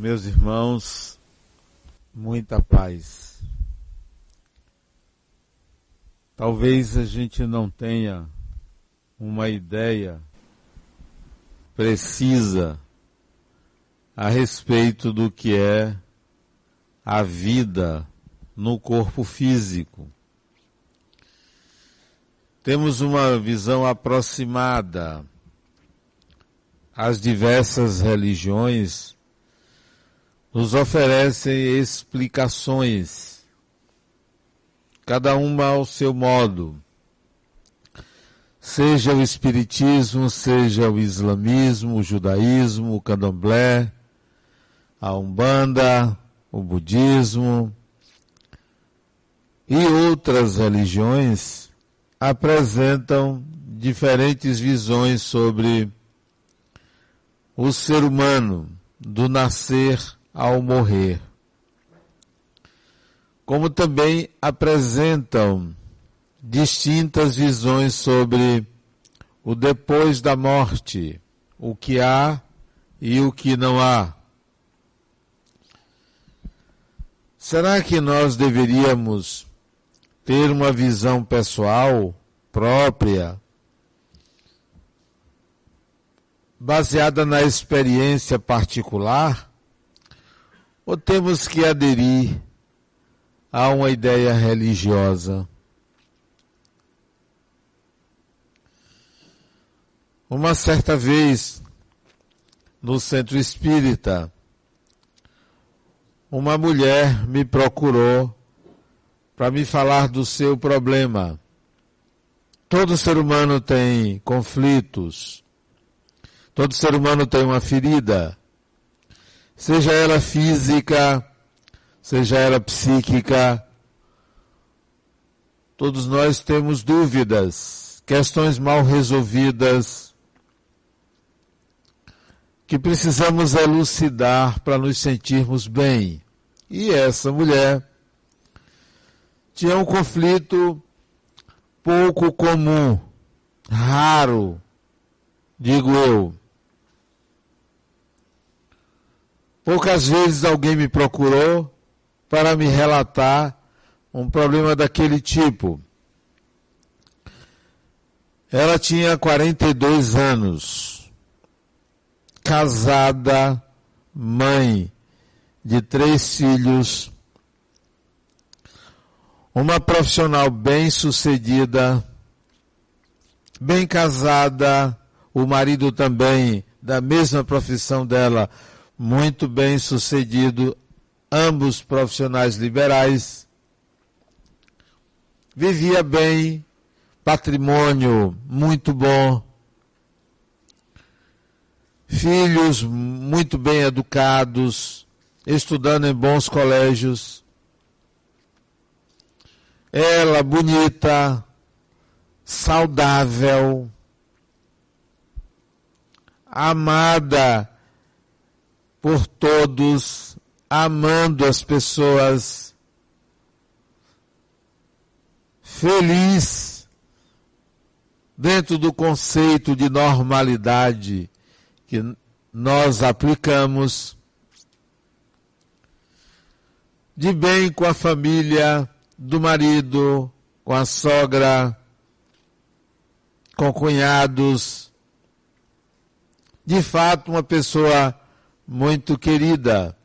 Meus irmãos, muita paz. Talvez a gente não tenha uma ideia precisa a respeito do que é a vida no corpo físico. Temos uma visão aproximada. As diversas religiões nos oferecem explicações, cada uma ao seu modo. Seja o Espiritismo, seja o Islamismo, o Judaísmo, o Candomblé, a Umbanda, o Budismo e outras religiões apresentam diferentes visões sobre o ser humano, do nascer ao morrer. Como também apresentam distintas visões sobre o depois da morte, o que há e o que não há. Será que nós deveríamos ter uma visão pessoal própria, baseada na experiência particular, ou temos que aderir a uma ideia religiosa? Uma certa vez, no centro espírita, uma mulher me procurou para me falar do seu problema. Todo ser humano tem conflitos. Todo ser humano tem uma ferida. Seja ela física, seja ela psíquica. Todos nós temos dúvidas, questões mal resolvidas que precisamos elucidar para nos sentirmos bem. E essa mulher tinha um conflito pouco comum, raro, digo eu. Poucas vezes alguém me procurou para me relatar um problema daquele tipo. Ela tinha 42 anos. Casada, mãe de três filhos, uma profissional bem sucedida, bem casada, o marido também da mesma profissão dela, muito bem sucedido, ambos profissionais liberais. Vivia bem, patrimônio muito bom, filhos muito bem educados, estudando em bons colégios. Ela bonita, saudável, amada por todos, amando as pessoas, feliz dentro do conceito de normalidade que nós aplicamos de bem com a família do marido, com a sogra, com cunhados. De fato, uma pessoa muito querida.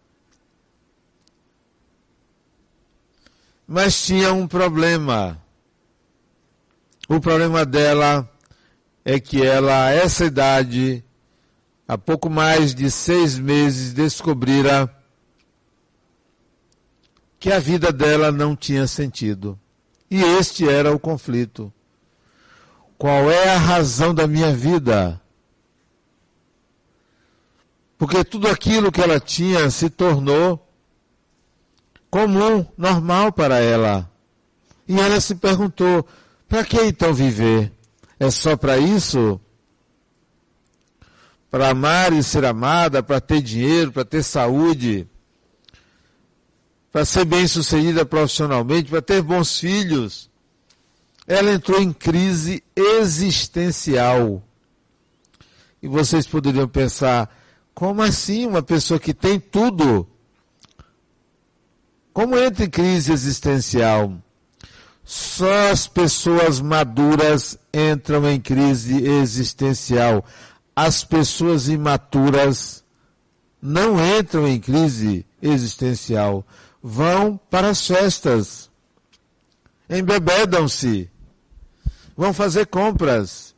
Mas tinha um problema. O problema dela é que ela, a essa idade, há pouco mais de seis meses, descobrira que a vida dela não tinha sentido. E este era o conflito. Qual é a razão da minha vida? Porque tudo aquilo que ela tinha se tornou comum, normal para ela. E ela se perguntou: para que então viver? É só para isso? para amar e ser amada, para ter dinheiro, para ter saúde, para ser bem-sucedida profissionalmente, para ter bons filhos. Ela entrou em crise existencial. E vocês poderiam pensar, Como assim uma pessoa que tem tudo? Como entra em crise existencial? Só as pessoas maduras entram em crise existencial. As pessoas imaturas não entram em crise existencial. Vão para as festas. Embebedam-se. Vão fazer compras.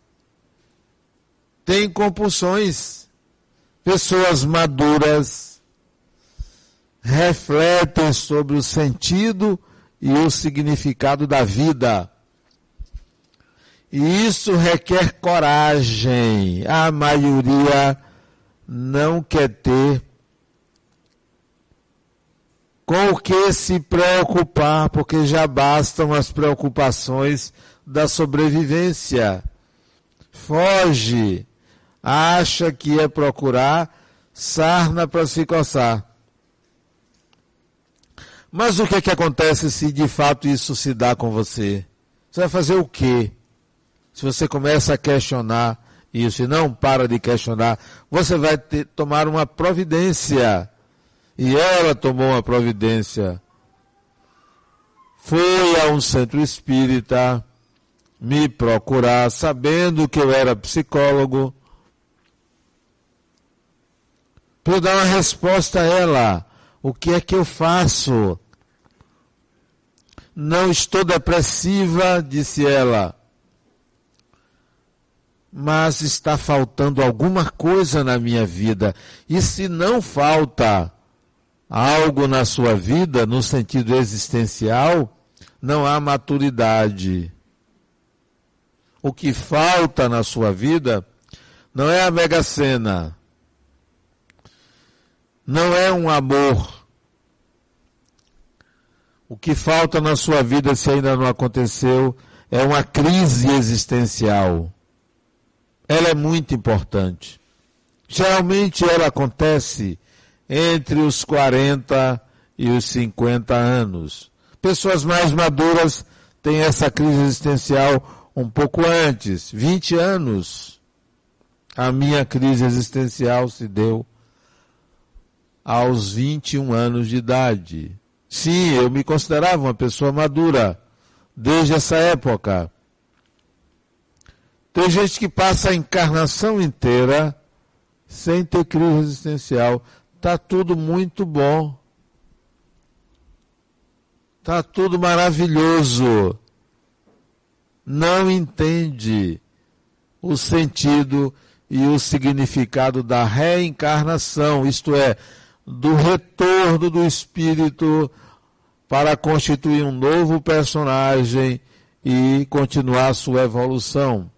Têm compulsões. Pessoas maduras refletem sobre o sentido e o significado da vida. E isso requer coragem. A maioria não quer ter com o que se preocupar, porque já bastam as preocupações da sobrevivência. Foge, acha que é procurar sarna para se coçar. Mas o que, é que acontece se de fato isso se dá com você? Você vai fazer o quê? Se você começa a questionar isso e não para de questionar, você vai ter, tomar uma providência. E ela tomou uma providência. Foi a um centro espírita me procurar, sabendo que eu era psicólogo, para dar uma resposta a ela. O que é que eu faço? Não estou depressiva, disse ela, mas está faltando alguma coisa na minha vida. E se não falta algo na sua vida, no sentido existencial, não há maturidade. O que falta na sua vida não é a mega sena, não é um amor, o que falta na sua vida, se ainda não aconteceu, é uma crise existencial. Ela é muito importante. Geralmente ela acontece entre os 40 e os 50 anos. Pessoas mais maduras têm essa crise existencial um pouco antes, 20 anos. A minha crise existencial se deu aos 21 anos de idade. Sim, eu me considerava uma pessoa madura desde essa época. Tem gente que passa a encarnação inteira sem ter crise existencial. Tá tudo muito bom. Tá tudo maravilhoso. Não entende o sentido e o significado da reencarnação, isto é, do retorno do espírito para constituir um novo personagem e continuar sua evolução.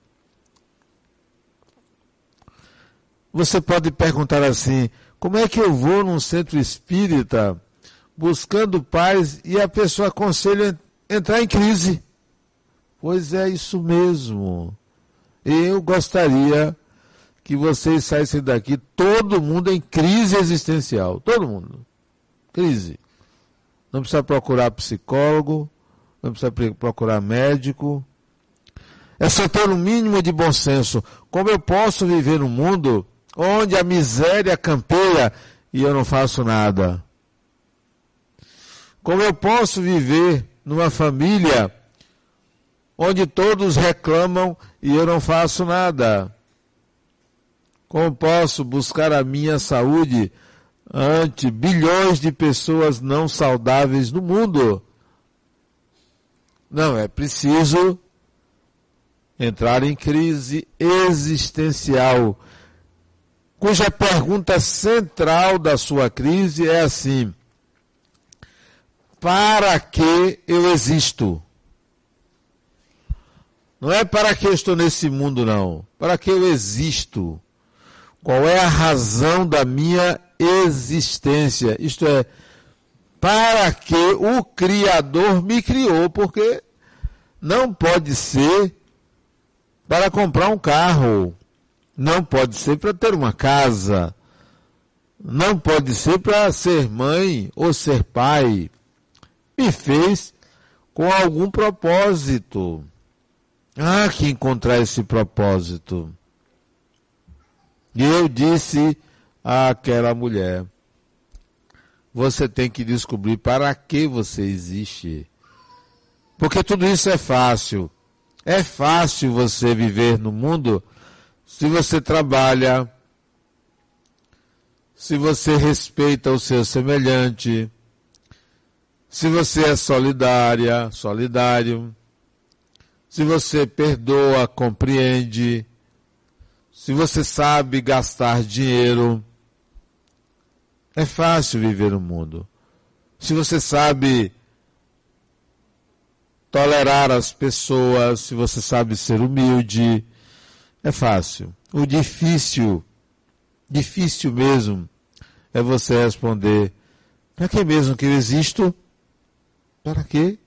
Você pode perguntar assim: como é que eu vou num centro espírita buscando paz e a pessoa aconselha entrar em crise? Pois é isso mesmo. Eu gostaria que vocês saíssem daqui todo mundo em crise existencial. Todo mundo. Crise não precisa procurar psicólogo, não precisa procurar médico. É só ter um mínimo de bom senso. Como eu posso viver num mundo onde a miséria campeia e eu não faço nada? Como eu posso viver numa família onde todos reclamam e eu não faço nada? Como posso buscar a minha saúde ante bilhões de pessoas não saudáveis no mundo. Não, é preciso entrar em crise existencial, cuja pergunta central da sua crise é assim: para que eu existo? Não é para que eu estou nesse mundo, não. Para que eu existo? Qual é a razão da minha existência. Isto é, para que o Criador me criou, porque não pode ser para comprar um carro, não pode ser para ter uma casa, não pode ser para ser mãe ou ser pai. Me fez com algum propósito. Há que encontrar esse propósito. E eu disse àquela mulher. Você tem que descobrir para que você existe. Porque tudo isso é fácil. É fácil você viver no mundo se você trabalha, se você respeita o seu semelhante, se você é solidária, solidário, se você perdoa, compreende, se você sabe gastar dinheiro, é fácil viver no mundo. Se você sabe tolerar as pessoas, se você sabe ser humilde, é fácil. O difícil, difícil mesmo, é você responder: para que mesmo que eu existo? Para quê?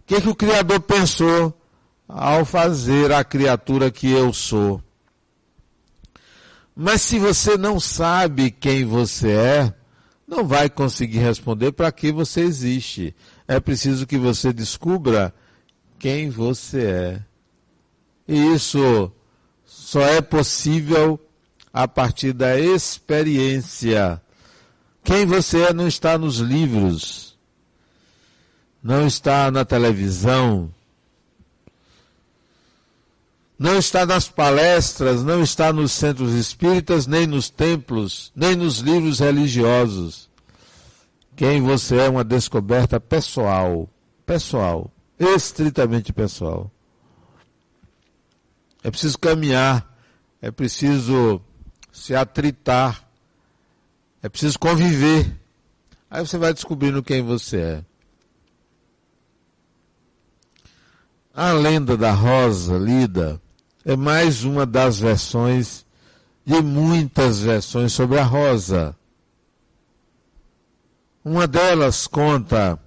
O que, que o Criador pensou ao fazer a criatura que eu sou? Mas se você não sabe quem você é, não vai conseguir responder para que você existe. É preciso que você descubra quem você é. E isso só é possível a partir da experiência. Quem você é não está nos livros, não está na televisão, não está nas palestras, não está nos centros espíritas, nem nos templos, nem nos livros religiosos. Quem você é uma descoberta pessoal, pessoal, estritamente pessoal. É preciso caminhar, é preciso se atritar, é preciso conviver. Aí você vai descobrindo quem você é. A lenda da rosa lida é mais uma das versões de muitas versões sobre a rosa. Uma delas conta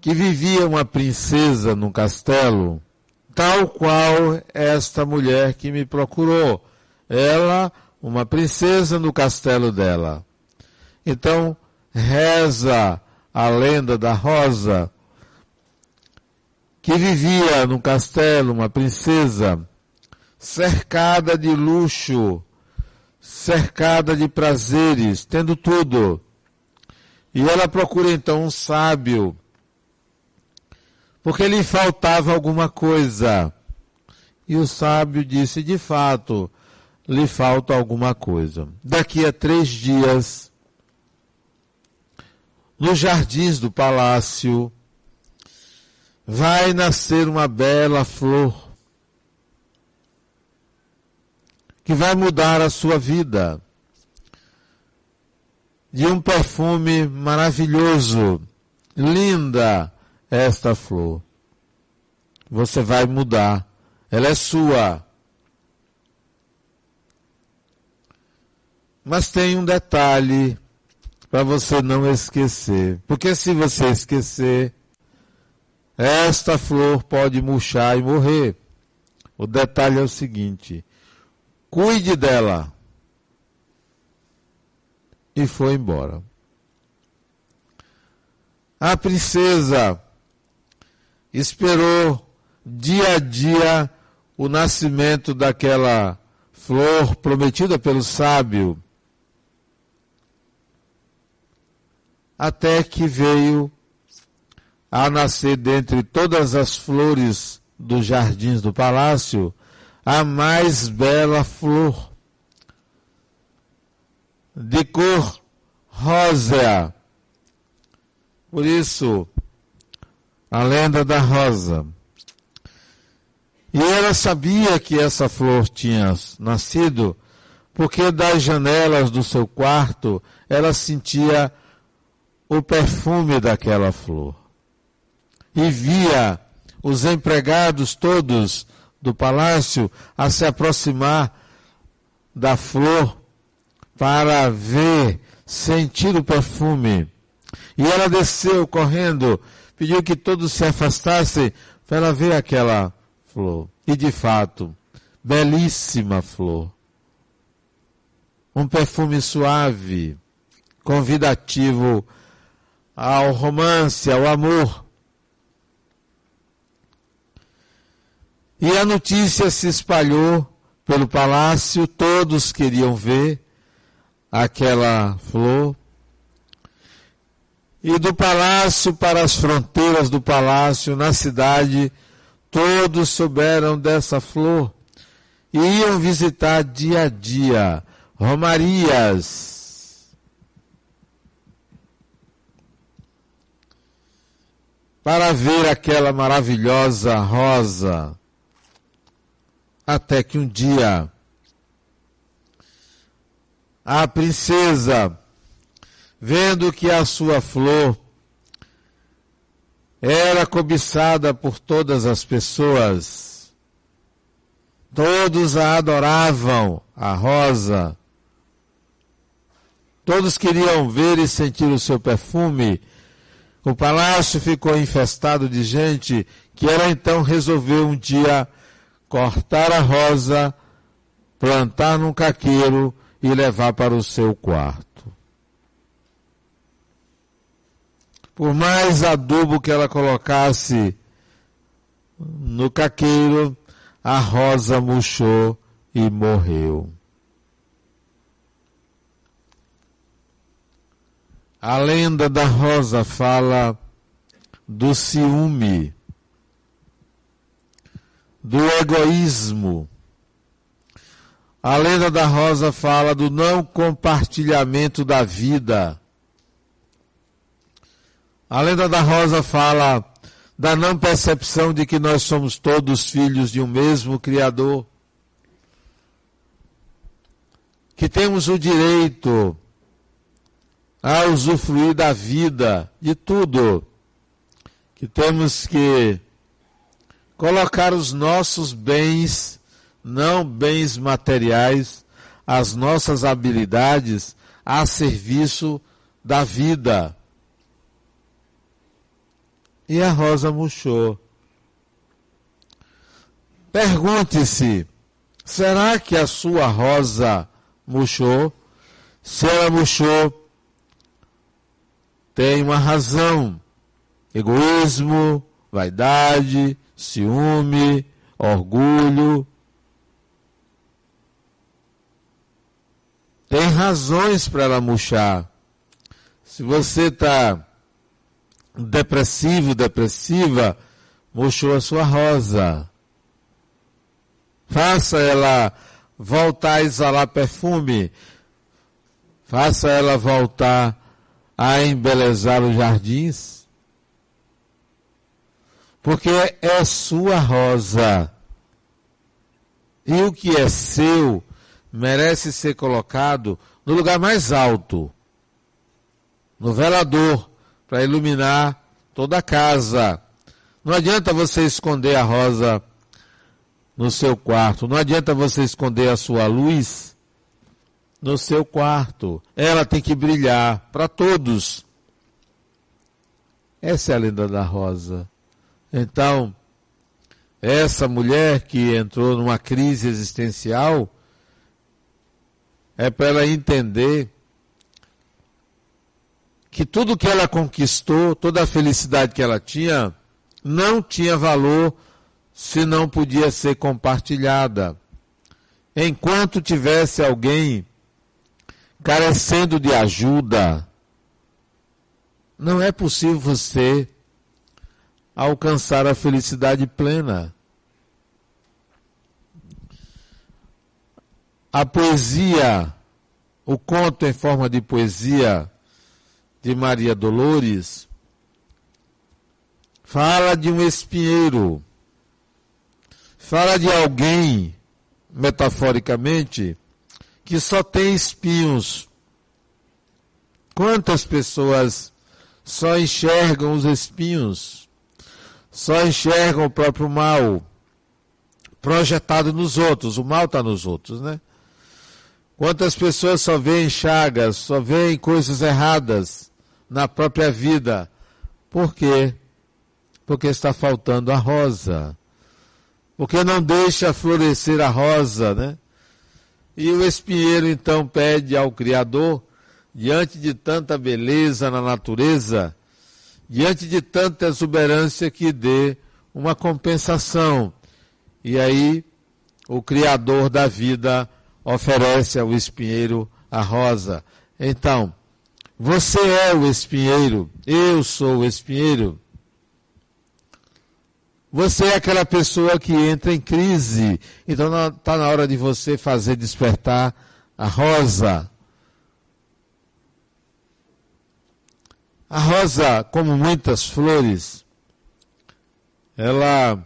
que vivia uma princesa num castelo, tal qual esta mulher que me procurou. Ela, uma princesa no castelo dela. Então, reza a lenda da rosa que vivia num castelo, uma princesa, cercada de luxo, cercada de prazeres, tendo tudo. E ela procura então um sábio, porque lhe faltava alguma coisa. E o sábio disse: de fato, lhe falta alguma coisa. Daqui a três dias, nos jardins do palácio, vai nascer uma bela flor que vai mudar a sua vida. De um perfume maravilhoso, linda esta flor. Você vai mudar. Ela é sua. Mas tem um detalhe para você não esquecer. Porque se você esquecer, esta flor pode murchar e morrer. O detalhe é o seguinte: cuide dela. E foi embora. A princesa esperou dia a dia o nascimento daquela flor prometida pelo sábio, até que veio a nascer dentre todas as flores dos jardins do palácio, a mais bela flor, de cor rósea. Por isso, a lenda da rosa. E ela sabia que essa flor tinha nascido, porque das janelas do seu quarto ela sentia o perfume daquela flor e via os empregados todos do palácio a se aproximar da flor para ver, sentir o perfume. E ela desceu correndo, pediu que todos se afastassem para ela ver aquela flor. E de fato, belíssima flor. Um perfume suave, convidativo ao romance, ao amor. E a notícia se espalhou pelo palácio, todos queriam ver aquela flor. E do palácio para as fronteiras do palácio, na cidade, todos souberam dessa flor e iam visitar dia a dia romarias. Para ver aquela maravilhosa rosa. Até que um dia a princesa, vendo que a sua flor era cobiçada por todas as pessoas, todos a adoravam, a rosa, todos queriam ver e sentir o seu perfume. O palácio ficou infestado de gente que ela então resolveu um dia cortar a rosa, plantar num caqueiro e levar para o seu quarto. Por mais adubo que ela colocasse no caqueiro, a rosa murchou e morreu. A lenda da rosa fala do ciúme, do egoísmo, a lenda da rosa fala do não compartilhamento da vida. A lenda da rosa fala da não percepção de que nós somos todos filhos de um mesmo Criador. Que temos o direito a usufruir da vida, de tudo. Que temos que colocar os nossos bens não bens materiais, as nossas habilidades a serviço da vida. E a rosa murchou. Pergunte-se: será que a sua rosa murchou? Se ela murchou, tem uma razão: egoísmo, vaidade, ciúme, orgulho Tem razões para ela murchar. Se você está depressivo, depressiva, murchou a sua rosa. Faça ela voltar a exalar perfume. Faça ela voltar a embelezar os jardins. Porque é sua rosa. E o que é seu merece ser colocado no lugar mais alto, no velador, para iluminar toda a casa. Não adianta você esconder a rosa no seu quarto, não adianta você esconder a sua luz no seu quarto. Ela tem que brilhar para todos. Essa é a lenda da rosa. Então, essa mulher que entrou numa crise existencial, é para ela entender que tudo que ela conquistou, toda a felicidade que ela tinha, não tinha valor se não podia ser compartilhada. Enquanto tivesse alguém carecendo de ajuda, não é possível você alcançar a felicidade plena. a poesia, o conto em forma de poesia de Maria Dolores, fala de um espinheiro, fala de alguém, metaforicamente, que só tem espinhos. Quantas pessoas só enxergam os espinhos, só enxergam o próprio mal projetado nos outros, o mal está nos outros, né? Quantas pessoas só veem chagas, só veem coisas erradas na própria vida. Por quê? Porque está faltando a rosa. Porque não deixa florescer a rosa, né? E o espinheiro então pede ao Criador, diante de tanta beleza na natureza, diante de tanta exuberância, que dê uma compensação. E aí o Criador da vida oferece ao espinheiro a rosa. Então, você é o espinheiro, eu sou o espinheiro. Você é aquela pessoa que entra em crise. Então está na hora de você fazer despertar a rosa. A rosa, como muitas flores, ela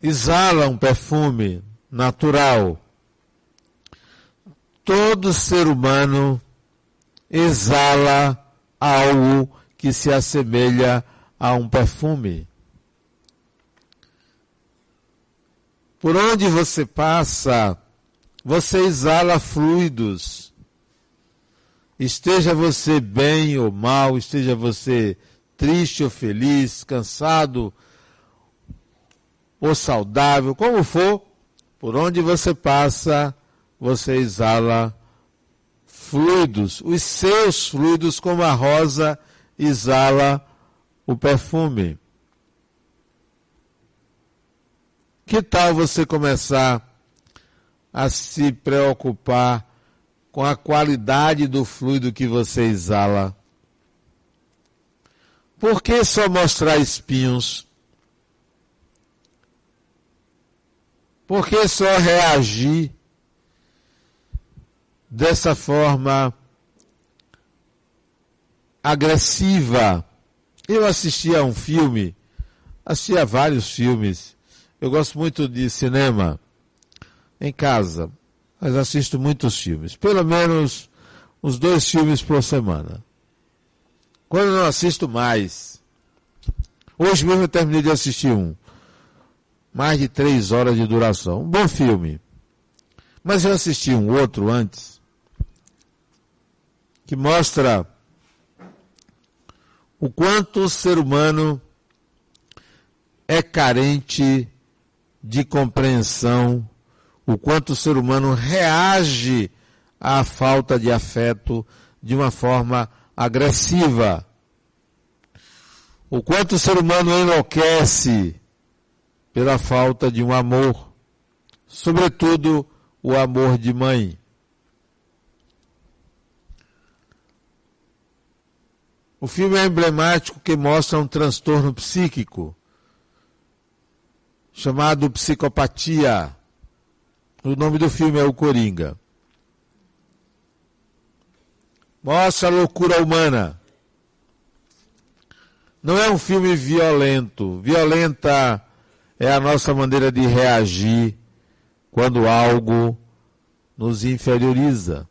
exala um perfume natural. Todo ser humano exala algo que se assemelha a um perfume. Por onde você passa, você exala fluidos. Esteja você bem ou mal, esteja você triste ou feliz, cansado ou saudável, como for, por onde você passa, você exala fluidos, os seus fluidos, como a rosa exala o perfume. Que tal você começar a se preocupar com a qualidade do fluido que você exala? Por que só mostrar espinhos? Por que só reagir dessa forma agressiva? Eu assisti a um filme, assisti a vários filmes. Eu gosto muito de cinema em casa, mas assisto muitos filmes. Pelo menos uns dois filmes por semana. Quando não assisto mais. Hoje mesmo eu terminei de assistir um. Mais de três horas de duração. Um bom filme. Mas eu assisti um outro antes. Que mostra o quanto o ser humano é carente de compreensão, o quanto o ser humano reage à falta de afeto de uma forma agressiva. O quanto o ser humano enlouquece pela falta de um amor, sobretudo o amor de mãe. O filme é emblemático que mostra um transtorno psíquico chamado psicopatia. O nome do filme é O Coringa. Mostra a loucura humana. Não é um filme violento. Violenta é a nossa maneira de reagir quando algo nos inferioriza.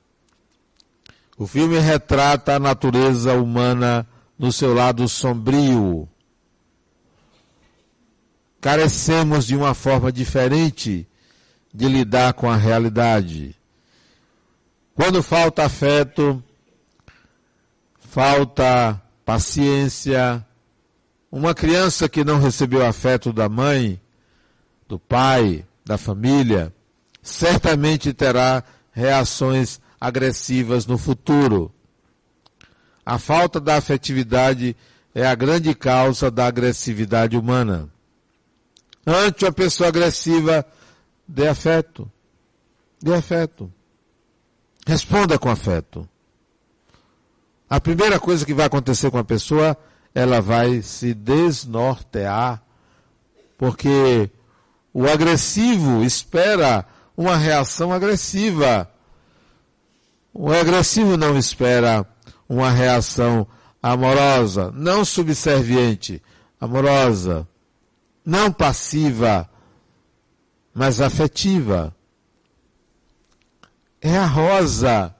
O filme retrata a natureza humana no seu lado sombrio. Carecemos de uma forma diferente de lidar com a realidade. Quando falta afeto, falta paciência. Uma criança que não recebeu afeto da mãe, do pai, da família, certamente terá reações agressivas no futuro. A falta da afetividade é a grande causa da agressividade humana. Ante uma pessoa agressiva, dê afeto. Dê afeto. Responda com afeto. A primeira coisa que vai acontecer com a pessoa, ela vai se desnortear, porque o agressivo espera uma reação agressiva. O agressivo não espera uma reação amorosa, não subserviente, amorosa, não passiva, mas afetiva. É a rosa.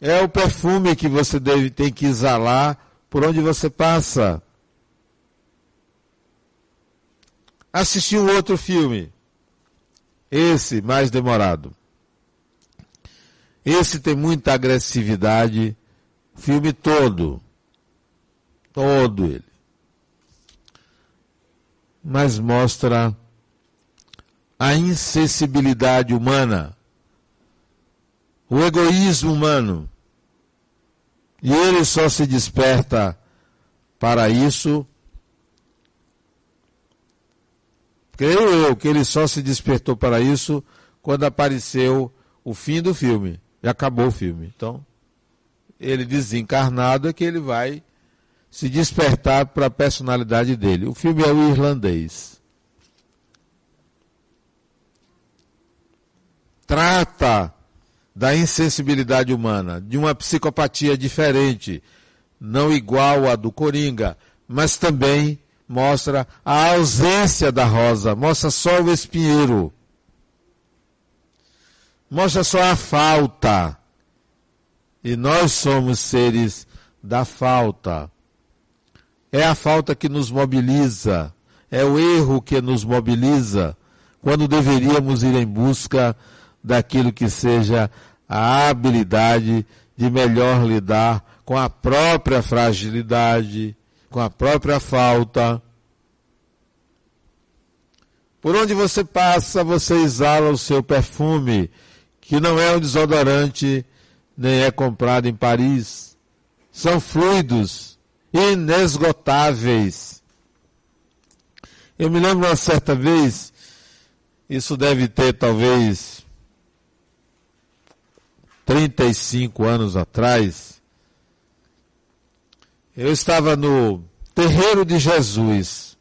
É o perfume que você deve tem que exalar por onde você passa. Assisti um outro filme. Esse mais demorado. Esse tem muita agressividade, filme todo. Todo ele. Mas mostra a insensibilidade humana, o egoísmo humano. E ele só se desperta para isso Creio eu que ele só se despertou para isso quando apareceu o fim do filme. E acabou o filme. Então, ele desencarnado é que ele vai se despertar para a personalidade dele. O filme é o irlandês. Trata da insensibilidade humana, de uma psicopatia diferente, não igual à do Coringa, mas também mostra a ausência da rosa, mostra só o espinheiro. Mostra só a falta. E nós somos seres da falta. É a falta que nos mobiliza, é o erro que nos mobiliza, quando deveríamos ir em busca daquilo que seja a habilidade de melhor lidar com a própria fragilidade, com a própria falta. Por onde você passa, você exala o seu perfume, que não é um desodorante, nem é comprado em Paris. São fluidos, inesgotáveis. Eu me lembro uma certa vez, isso deve ter talvez 35 anos atrás, eu estava no Terreiro de Jesus,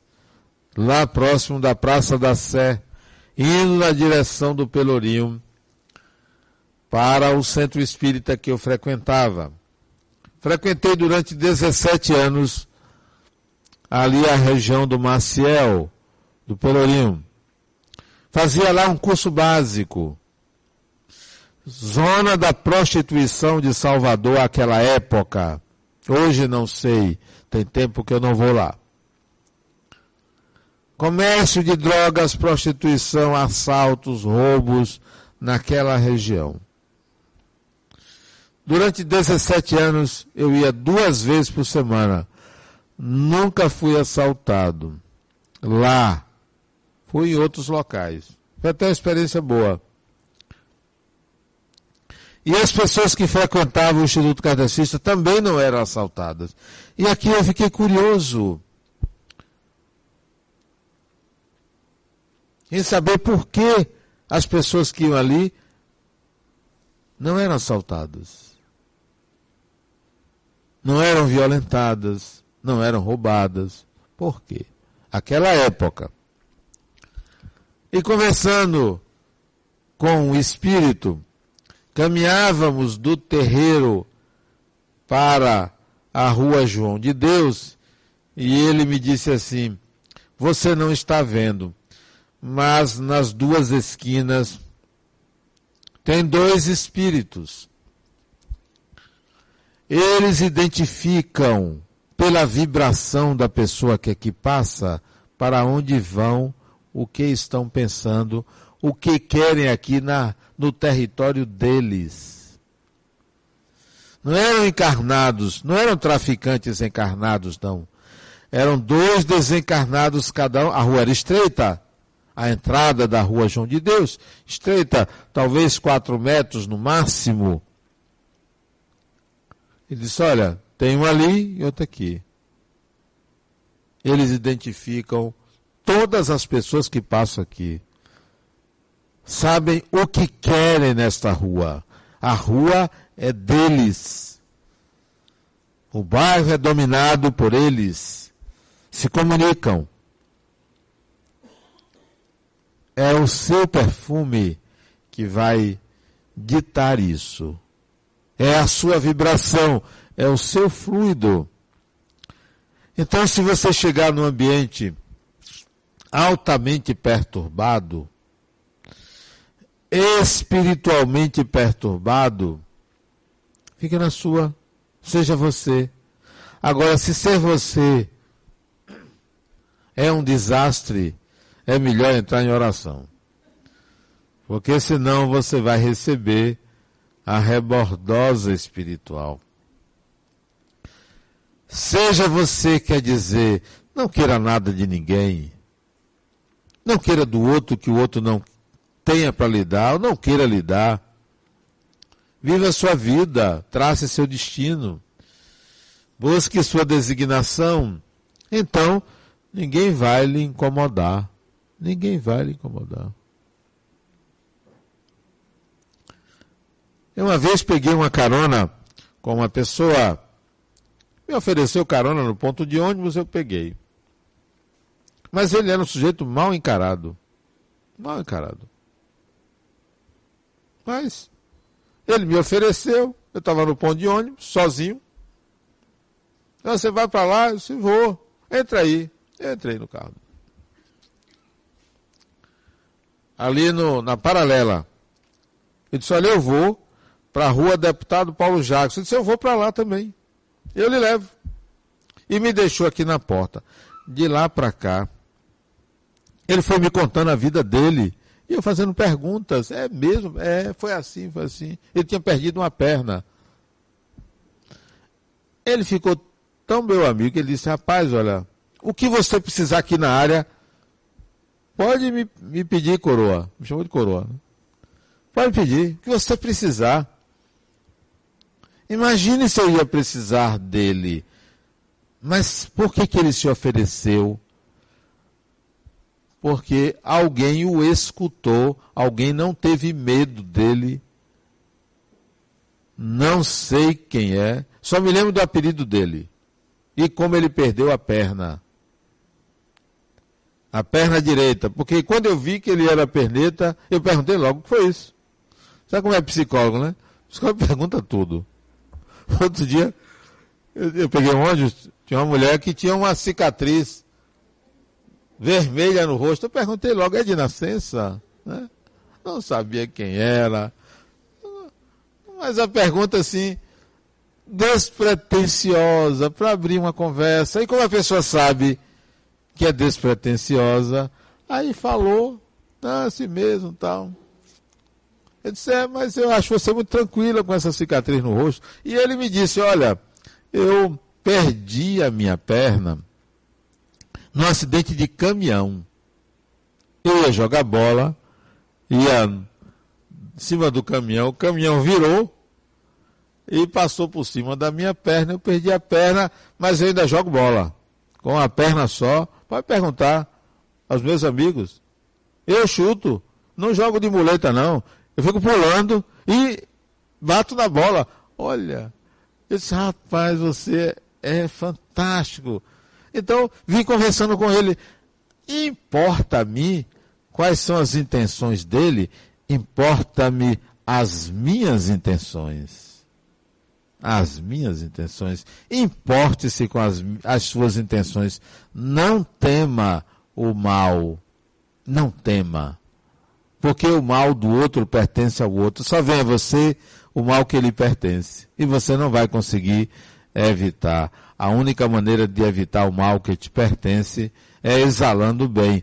lá próximo da Praça da Sé, indo na direção do Pelourinho, para o centro espírita que eu frequentava. Frequentei durante 17 anos ali a região do Maciel, do Pelourinho. Fazia lá um curso básico. Zona da prostituição de Salvador aquela época. Hoje não sei, tem tempo que eu não vou lá. Comércio de drogas, prostituição, assaltos, roubos naquela região. Durante 17 anos eu ia duas vezes por semana. Nunca fui assaltado. Lá. Fui em outros locais. Foi até uma experiência boa. E as pessoas que frequentavam o Instituto Kardecista também não eram assaltadas. E aqui eu fiquei curioso em saber por que as pessoas que iam ali não eram assaltadas. Não eram violentadas, não eram roubadas. Por quê? Aquela época. E conversando com o espírito caminhávamos do terreiro para a rua João de Deus e ele me disse assim: Você não está vendo, mas nas duas esquinas tem dois espíritos. Eles identificam pela vibração da pessoa que aqui passa para onde vão, o que estão pensando, o que querem aqui na, no território deles. Não eram encarnados, não eram traficantes encarnados, não. Eram dois desencarnados cada um. A rua era estreita, a entrada da rua João de Deus, estreita, talvez quatro metros no máximo. Ele disse: Olha, tem um ali e outro aqui. Eles identificam todas as pessoas que passam aqui sabem o que querem nesta rua. A rua é deles. O bairro é dominado por eles. Se comunicam. É o seu perfume que vai ditar isso. É a sua vibração, é o seu fluido. Então, se você chegar num ambiente altamente perturbado, espiritualmente perturbado, fique na sua, seja você. Agora, se ser você é um desastre, é melhor entrar em oração. Porque senão você vai receber a rebordosa espiritual. Seja você, quer dizer, não queira nada de ninguém. Não queira do outro que o outro não tenha para lhe dar ou não queira lhe dar. Viva a sua vida, trace seu destino, busque sua designação. Então, ninguém vai lhe incomodar, Ninguém vai lhe incomodar. Eu uma vez peguei uma carona com uma pessoa, me ofereceu carona no ponto de ônibus, eu peguei. Mas ele era um sujeito mal encarado. Mal encarado. Mas ele me ofereceu, eu estava no ponto de ônibus, sozinho. Então, você vai para lá? Eu disse, vou. Entra aí. Eu entrei no carro. Ali no, na paralela. Ele disse, olha, eu vou para a rua Deputado Paulo Jacques. Eu disse, eu vou para lá também. Eu lhe levo. E me deixou aqui na porta. De lá para cá, ele foi me contando a vida dele. E eu fazendo perguntas. É mesmo? É, foi assim, foi assim. Ele tinha perdido uma perna. Ele ficou tão meu amigo que ele disse, rapaz, olha, o que você precisar aqui na área, pode me, me pedir, coroa. Me chamou de coroa. Né? Pode pedir, o que você precisar. Imagine se eu ia precisar dele. Mas por que, que ele se ofereceu? Porque alguém o escutou, alguém não teve medo dele. Não sei quem é, só me lembro do apelido dele. E como ele perdeu a perna. A perna direita. Porque quando eu vi que ele era perneta, eu perguntei logo o que foi isso. Sabe como é psicólogo, né? O psicólogo pergunta tudo. Outro dia, eu, eu peguei um ônibus, tinha uma mulher que tinha uma cicatriz vermelha no rosto. Eu perguntei logo, é de nascença? Né? Não sabia quem era. Mas a pergunta assim, despretensiosa, para abrir uma conversa. E como a pessoa sabe que é despretensiosa, aí falou, tá, assim mesmo, tal. Eu disse, é, mas eu acho você muito tranquila com essa cicatriz no rosto. E ele me disse, olha, eu perdi a minha perna num acidente de caminhão. Eu ia jogar bola, ia em cima do caminhão, o caminhão virou e passou por cima da minha perna. Eu perdi a perna, mas eu ainda jogo bola. Com a perna só. Pode perguntar aos meus amigos. Eu chuto. Não jogo de muleta, não. Eu fico pulando e bato na bola. Olha, eu disse, rapaz, você é fantástico. Então, vim conversando com ele. Importa a mim quais são as intenções dele, importa-me as minhas intenções. As minhas intenções. Importe-se com as, as suas intenções. Não tema o mal. Não tema. Porque o mal do outro pertence ao outro. Só vem a você o mal que lhe pertence. E você não vai conseguir evitar. A única maneira de evitar o mal que te pertence é exalando o bem,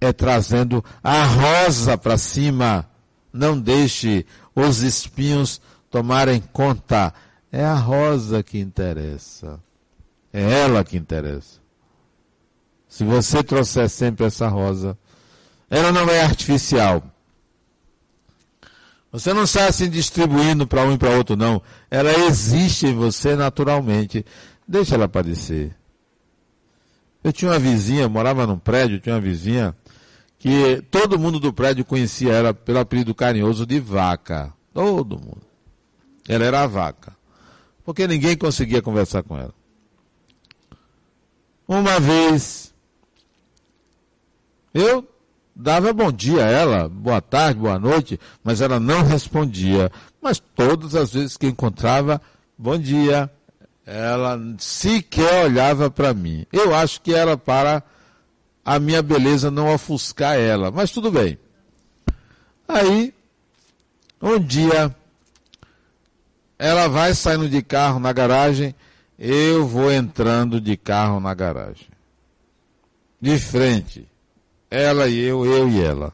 é trazendo a rosa para cima. Não deixe os espinhos tomarem conta. É a rosa que interessa. É ela que interessa. Se você trouxer sempre essa rosa, ela não é artificial. Você não sai assim distribuindo para um e para outro, não. Ela existe em você naturalmente. Deixa ela aparecer. Eu tinha uma vizinha, morava num prédio, tinha uma vizinha que todo mundo do prédio conhecia ela pelo apelido carinhoso de vaca. Todo mundo. Ela era a vaca. Porque ninguém conseguia conversar com ela. Uma vez, eu dava bom dia a ela, boa tarde, boa noite, mas ela não respondia. Mas todas as vezes que encontrava, bom dia, ela sequer olhava para mim. Eu acho que era para a minha beleza não ofuscar ela, mas tudo bem. Aí, um dia, ela vai saindo de carro na garagem, eu vou entrando de carro na garagem. De frente. Ela e eu, eu e ela.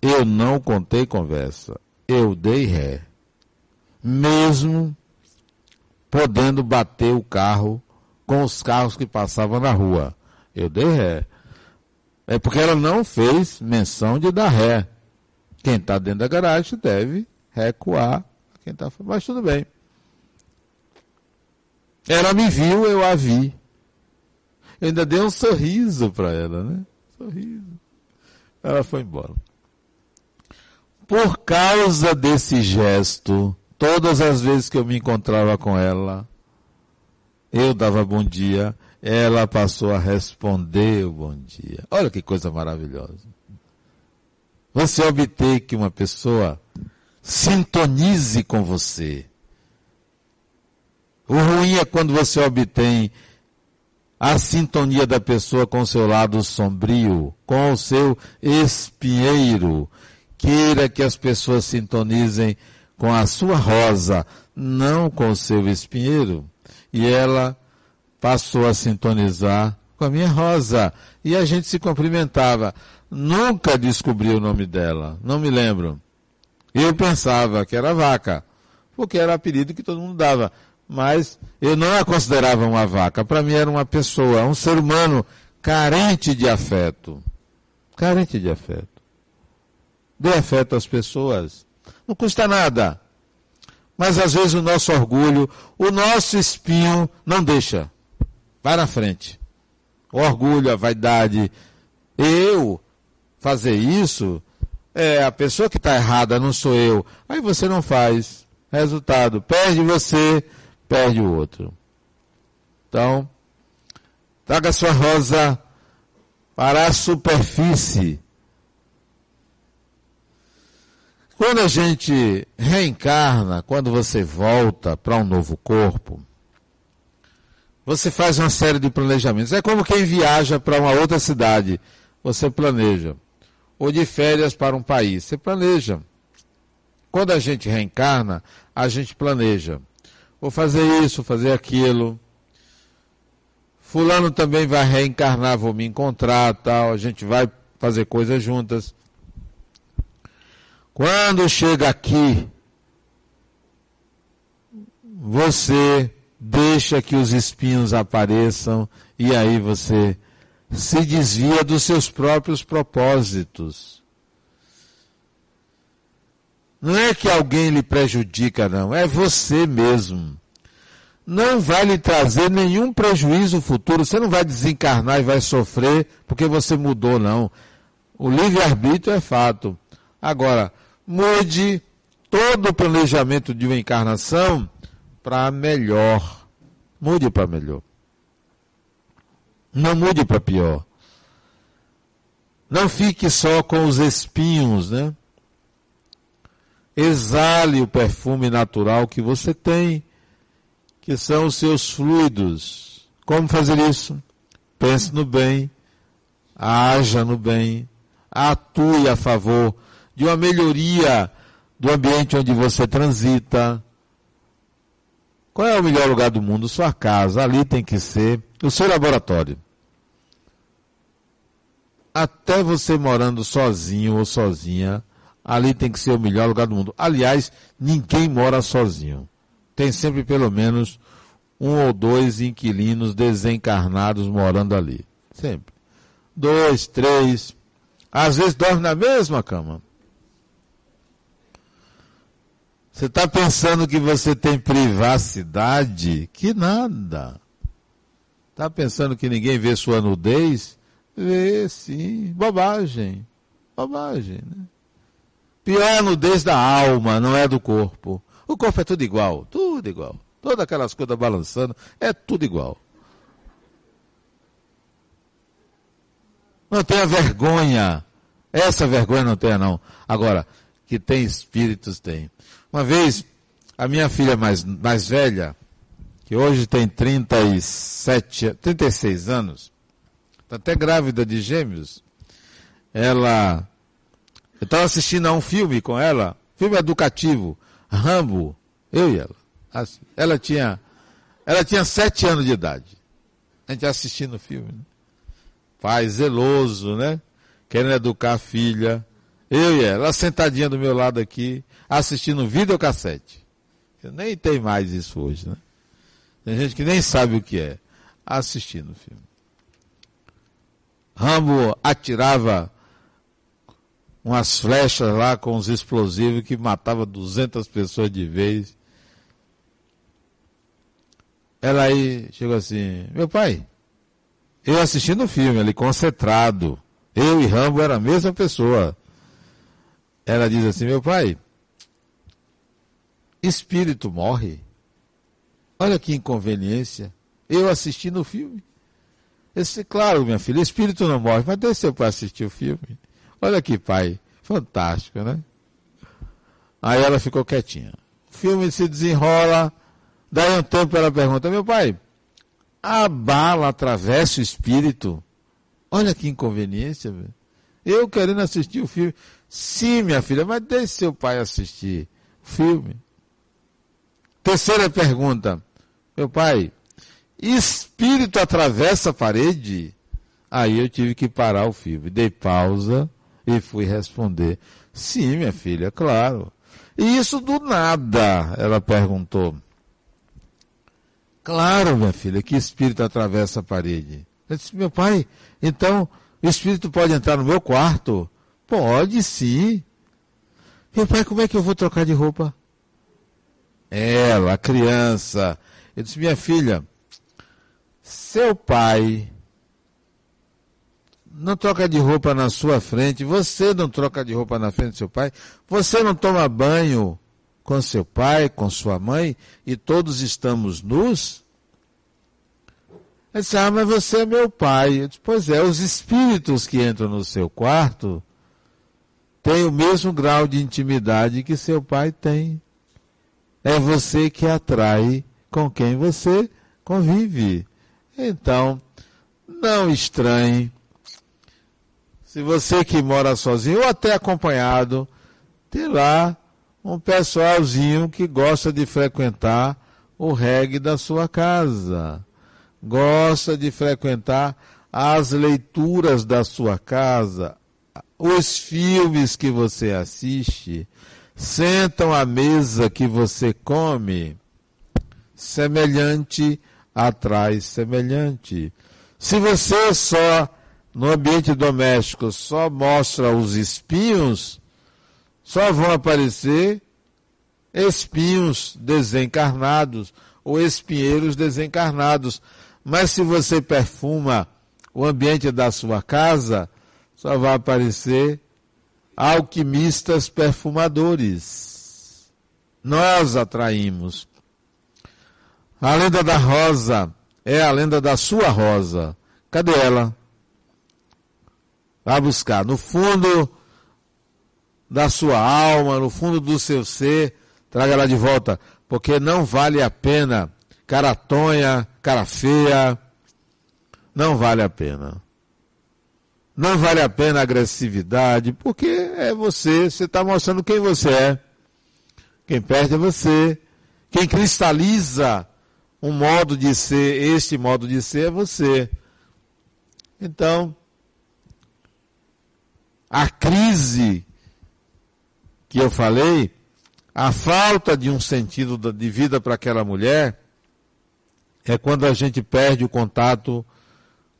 Eu não contei conversa. Eu dei ré. Mesmo podendo bater o carro com os carros que passavam na rua. Eu dei ré. É porque ela não fez menção de dar ré. Quem está dentro da garagem deve recuar. Quem tá, mas tudo bem. Ela me viu, eu a vi. Eu ainda dei um sorriso para ela, né? Sorriso. Ela foi embora. Por causa desse gesto, todas as vezes que eu me encontrava com ela, eu dava bom dia, ela passou a responder o bom dia. Olha que coisa maravilhosa. Você obter que uma pessoa sintonize com você. O ruim é quando você obtém a sintonia da pessoa com seu lado sombrio, com o seu espinheiro. Queira que as pessoas sintonizem com a sua rosa, não com o seu espinheiro. E ela passou a sintonizar com a minha rosa. E a gente se cumprimentava. Nunca descobri o nome dela, não me lembro. Eu pensava que era vaca, porque era apelido que todo mundo dava. Mas eu não a considerava uma vaca. Para mim era uma pessoa, um ser humano carente de afeto. Carente de afeto. Dê afeto às pessoas. Não custa nada. Mas às vezes o nosso orgulho, o nosso espinho não deixa. Vai na frente. O orgulho, a vaidade. Eu fazer isso, é a pessoa que está errada, não sou eu. Aí você não faz. Resultado, perde você, perde o outro. Então, traga sua rosa para a superfície. Quando a gente reencarna, quando você volta para um novo corpo, você faz uma série de planejamentos. É como quem viaja para uma outra cidade. Você planeja ou de férias para um país. Você planeja. Quando a gente reencarna, a gente planeja. Vou fazer isso, fazer aquilo. Fulano também vai reencarnar, vou me encontrar, tal. A gente vai fazer coisas juntas. Quando chega aqui, você deixa que os espinhos apareçam e aí você se desvia dos seus próprios propósitos. Não é que alguém lhe prejudica, não, é você mesmo. Não vai lhe trazer nenhum prejuízo futuro. Você não vai desencarnar e vai sofrer porque você mudou, não. O livre-arbítrio é fato. Agora, mude todo o planejamento de uma encarnação para melhor. Mude para melhor. Não mude para pior. Não fique só com os espinhos, né? Exale o perfume natural que você tem, que são os seus fluidos. Como fazer isso? Pense no bem, haja no bem, atue a favor de uma melhoria do ambiente onde você transita. Qual é o melhor lugar do mundo? Sua casa. Ali tem que ser o seu laboratório. Até você morando sozinho ou sozinha, ali tem que ser o melhor lugar do mundo. Aliás, ninguém mora sozinho. Tem sempre pelo menos um ou dois inquilinos desencarnados morando ali. Sempre. Dois, três. Às vezes dorme na mesma cama. Você está pensando que você tem privacidade? Que nada. Está pensando que ninguém vê sua nudez? Vê sim. Bobagem. Bobagem, né? Pior é a nudez da alma, não é do corpo. O corpo é tudo igual, tudo igual. Todas aquelas coisas balançando, é tudo igual. Não tenha vergonha. Essa vergonha não tenha, não. Agora, que tem espíritos, tem. Uma vez, a minha filha mais, mais velha, que hoje tem 37, 36 anos, está até grávida de gêmeos, ela. Eu estava assistindo a um filme com ela, filme educativo, Rambo, eu e ela. Ela tinha, ela tinha sete anos de idade. A gente assistindo o filme. Né? Pai zeloso, né? Querendo educar a filha. Eu e ela, sentadinha do meu lado aqui, assistindo videocassete. Eu nem tem mais isso hoje, né? Tem gente que nem sabe o que é. Assistindo o filme. Rambo atirava umas flechas lá com os explosivos que matava 200 pessoas de vez. Ela aí chegou assim, meu pai, eu assistindo o filme ali, concentrado, Eu e Rambo era a mesma pessoa. Ela diz assim: Meu pai, espírito morre. Olha que inconveniência. Eu assisti no filme. Esse, claro, minha filha, espírito não morre, mas deixa eu para assistir o filme. Olha que pai, fantástico, né? Aí ela ficou quietinha. O filme se desenrola, daí um tempo ela pergunta, meu pai, a bala atravessa o espírito? Olha que inconveniência, velho. Eu querendo assistir o filme. Sim, minha filha, mas deixe seu pai assistir o filme. Terceira pergunta. Meu pai, espírito atravessa a parede? Aí eu tive que parar o filme. Dei pausa e fui responder. Sim, minha filha, claro. E isso do nada, ela perguntou. Claro, minha filha, que espírito atravessa a parede. Eu disse, meu pai, então o espírito pode entrar no meu quarto? Pode sim. Meu pai, como é que eu vou trocar de roupa? Ela, a criança. Eu disse, minha filha, seu pai não troca de roupa na sua frente, você não troca de roupa na frente do seu pai, você não toma banho com seu pai, com sua mãe, e todos estamos nus? Ele disse, ah, mas você é meu pai. Eu disse, pois é, os espíritos que entram no seu quarto têm o mesmo grau de intimidade que seu pai tem. É você que atrai com quem você convive. Então, não estranhe. Se você que mora sozinho ou até acompanhado, tem lá um pessoalzinho que gosta de frequentar o reggae da sua casa gosta de frequentar as leituras da sua casa, os filmes que você assiste, sentam à mesa que você come, semelhante atrai semelhante. Se você só no ambiente doméstico só mostra os espinhos, só vão aparecer espinhos desencarnados ou espinheiros desencarnados. Mas se você perfuma o ambiente da sua casa, só vai aparecer alquimistas perfumadores. Nós atraímos. A lenda da rosa é a lenda da sua rosa. Cadê ela? Vá buscar. No fundo da sua alma, no fundo do seu ser, traga ela de volta. Porque não vale a pena cara tonha, cara feia. Não vale a pena. Não vale a pena a agressividade, porque é você, você está mostrando quem você é. Quem perde é você. Quem cristaliza um modo de ser, este modo de ser é você. Então, a crise que eu falei, a falta de um sentido de vida para aquela mulher, é quando a gente perde o contato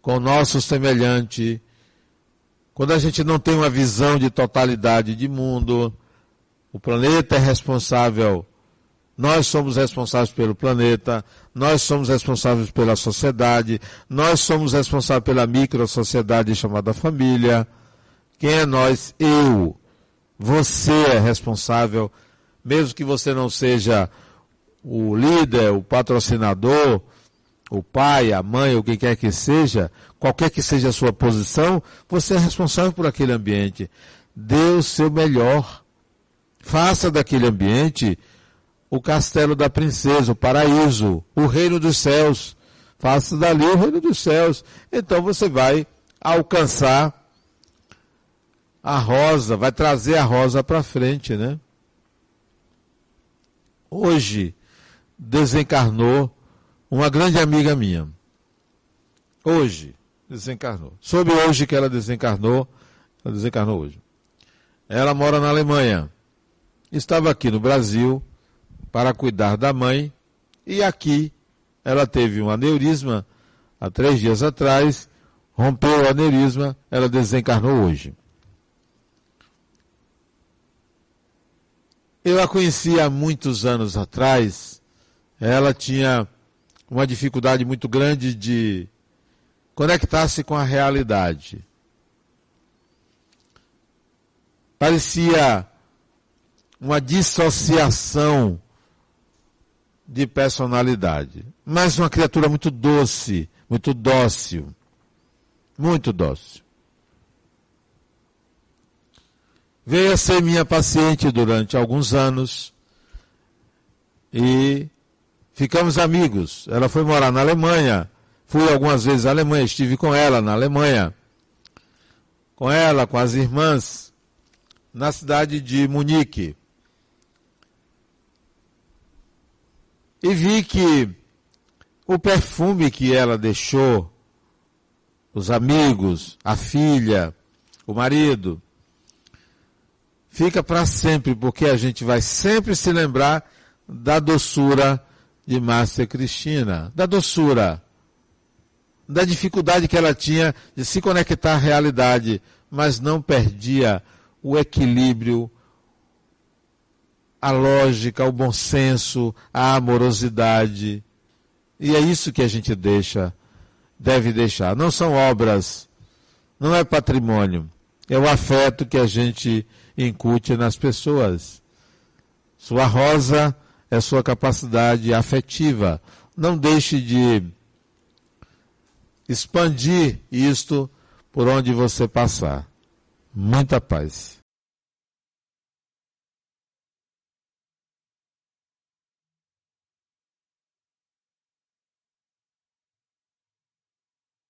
com o nosso semelhante, quando a gente não tem uma visão de totalidade de mundo, o planeta é responsável, nós somos responsáveis pelo planeta, nós somos responsáveis pela sociedade, nós somos responsáveis pela micro-sociedade chamada família. Quem é nós? Eu. Você é responsável, mesmo que você não seja o líder, o patrocinador, o pai, a mãe, o que quer que seja, qualquer que seja a sua posição, você é responsável por aquele ambiente. Dê o seu melhor. Faça daquele ambiente o castelo da princesa, o paraíso, o reino dos céus. Faça dali o reino dos céus. Então você vai alcançar a rosa, vai trazer a rosa para frente, né? Hoje desencarnou uma grande amiga minha. Hoje, desencarnou. Soube hoje que ela desencarnou, ela desencarnou hoje. Ela mora na Alemanha. Estava aqui no Brasil para cuidar da mãe e aqui ela teve um aneurisma há três dias atrás, rompeu o aneurisma, ela desencarnou hoje. Eu a conheci há muitos anos atrás. Ela tinha uma dificuldade muito grande de conectar-se com a realidade. Parecia uma dissociação de personalidade. Mas uma criatura muito doce, muito dócil. Muito dócil. Veio a ser minha paciente durante alguns anos e ficamos amigos. Ela foi morar na Alemanha. Fui algumas vezes à Alemanha, estive com ela na Alemanha. Com ela, com as irmãs, na cidade de Munique. E vi que o perfume que ela deixou, os amigos, a filha, o marido, fica para sempre, porque a gente vai sempre se lembrar da doçura de Márcia Cristina, da doçura, da dificuldade que ela tinha de se conectar à realidade, mas não perdia o equilíbrio, a lógica, o bom senso, a amorosidade. E é isso que a gente deixa, deve deixar. Não são obras, não é patrimônio, é o afeto que a gente incute nas pessoas. Sua rosa é sua capacidade afetiva. Não deixe de expandir isto por onde você passar. Muita paz.